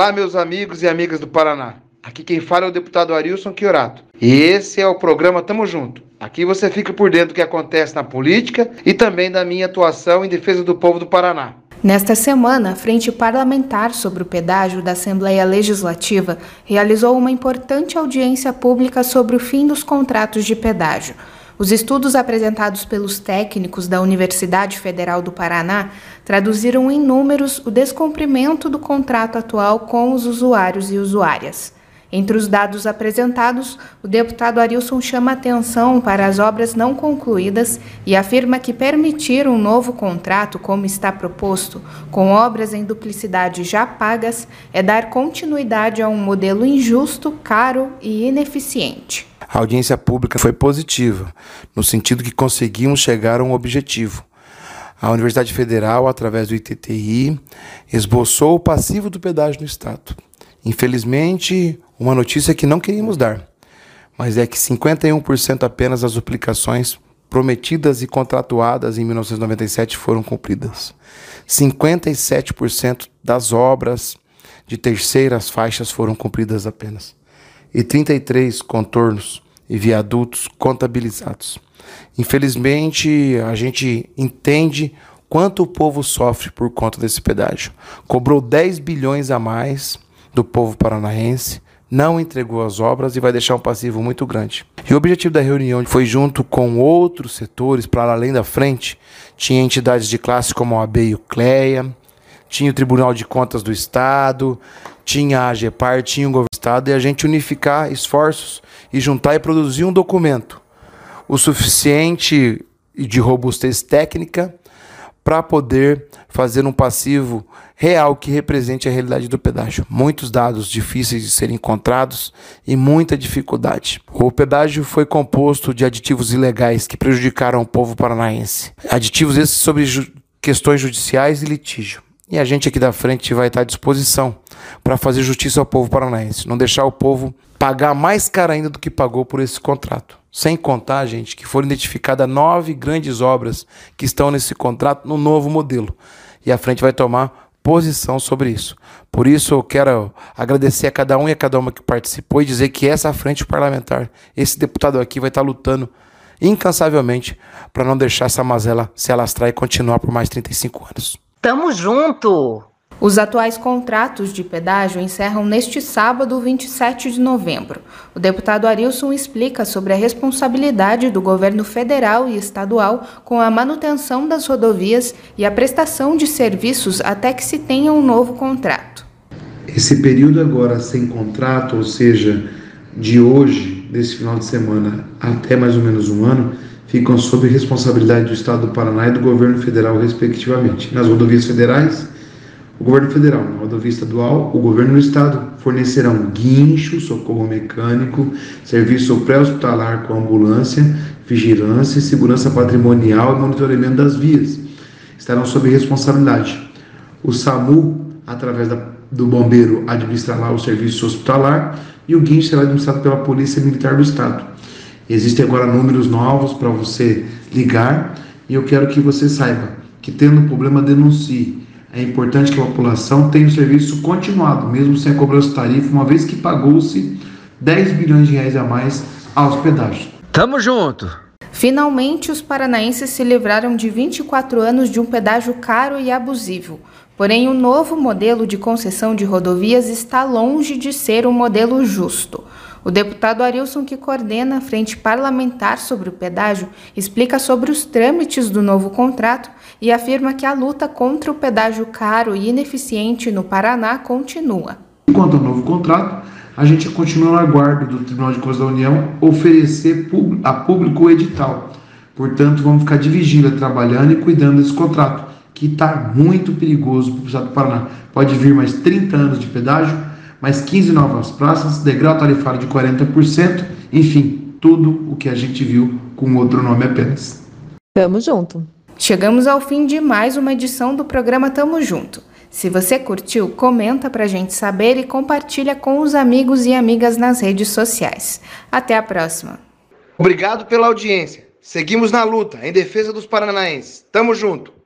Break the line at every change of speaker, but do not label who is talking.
Olá, meus amigos e amigas do Paraná. Aqui quem fala é o deputado Arilson Chiorato. E esse é o programa Tamo Junto. Aqui você fica por dentro do que acontece na política e também da minha atuação em defesa do povo do Paraná.
Nesta semana, a Frente Parlamentar sobre o Pedágio da Assembleia Legislativa realizou uma importante audiência pública sobre o fim dos contratos de pedágio. Os estudos apresentados pelos técnicos da Universidade Federal do Paraná traduziram em números o descumprimento do contrato atual com os usuários e usuárias. Entre os dados apresentados, o deputado Arilson chama atenção para as obras não concluídas e afirma que permitir um novo contrato, como está proposto, com obras em duplicidade já pagas, é dar continuidade a um modelo injusto, caro e ineficiente.
A audiência pública foi positiva, no sentido que conseguimos chegar a um objetivo. A Universidade Federal, através do ITTI, esboçou o passivo do pedágio no Estado. Infelizmente, uma notícia que não queríamos dar, mas é que 51% apenas das duplicações prometidas e contratuadas em 1997 foram cumpridas. 57% das obras de terceiras faixas foram cumpridas apenas e 33 contornos e viadutos contabilizados. Infelizmente, a gente entende quanto o povo sofre por conta desse pedágio. Cobrou 10 bilhões a mais do povo paranaense, não entregou as obras e vai deixar um passivo muito grande. E o objetivo da reunião foi junto com outros setores para além da frente, tinha entidades de classe como a AB e o CLEA, tinha o Tribunal de Contas do Estado, tinha a AGEPAR, tinha o governo do Estado, e a gente unificar esforços e juntar e produzir um documento o suficiente de robustez técnica para poder fazer um passivo real que represente a realidade do pedágio. Muitos dados difíceis de serem encontrados e muita dificuldade. O pedágio foi composto de aditivos ilegais que prejudicaram o povo paranaense. Aditivos esses sobre ju questões judiciais e litígio. E a gente aqui da frente vai estar à disposição para fazer justiça ao povo paranaense, não deixar o povo pagar mais caro ainda do que pagou por esse contrato. Sem contar, gente, que foram identificadas nove grandes obras que estão nesse contrato no novo modelo. E a frente vai tomar posição sobre isso. Por isso, eu quero agradecer a cada um e a cada uma que participou e dizer que essa frente parlamentar, esse deputado aqui, vai estar lutando incansavelmente para não deixar essa mazela se alastrar e continuar por mais 35 anos.
Tamo junto!
Os atuais contratos de pedágio encerram neste sábado, 27 de novembro. O deputado Arilson explica sobre a responsabilidade do governo federal e estadual com a manutenção das rodovias e a prestação de serviços até que se tenha um novo contrato.
Esse período agora sem contrato, ou seja, de hoje, desse final de semana, até mais ou menos um ano, ficam sob responsabilidade do Estado do Paraná e do governo federal, respectivamente. Nas rodovias federais, o governo federal, na rodovia estadual, o governo do estado fornecerão guincho, socorro mecânico, serviço pré-hospitalar com ambulância, vigilância, segurança patrimonial e monitoramento das vias. Estarão sob responsabilidade. O SAMU, através da, do bombeiro, administrará o serviço hospitalar e o guincho será administrado pela Polícia Militar do Estado. Existem agora números novos para você ligar e eu quero que você saiba que tendo problema denuncie. É importante que a população tenha o serviço continuado, mesmo sem a cobrança de tarifa, uma vez que pagou-se 10 bilhões de reais a mais aos pedágios.
Tamo junto!
Finalmente, os paranaenses se livraram de 24 anos de um pedágio caro e abusivo. Porém, o novo modelo de concessão de rodovias está longe de ser um modelo justo. O deputado Arilson, que coordena a frente parlamentar sobre o pedágio, explica sobre os trâmites do novo contrato e afirma que a luta contra o pedágio caro e ineficiente no Paraná continua.
Quanto ao novo contrato, a gente continua no aguardo do Tribunal de Contas da União oferecer a público o edital. Portanto, vamos ficar de vigília, trabalhando e cuidando desse contrato, que está muito perigoso para o estado do Paraná. Pode vir mais 30 anos de pedágio, mais 15 novas praças, degrau tarifário de 40%, enfim, tudo o que a gente viu com outro nome apenas.
Tamo junto. Chegamos ao fim de mais uma edição do programa Tamo Junto. Se você curtiu, comenta pra gente saber e compartilha com os amigos e amigas nas redes sociais. Até a próxima.
Obrigado pela audiência. Seguimos na luta em defesa dos paranaenses. Tamo junto.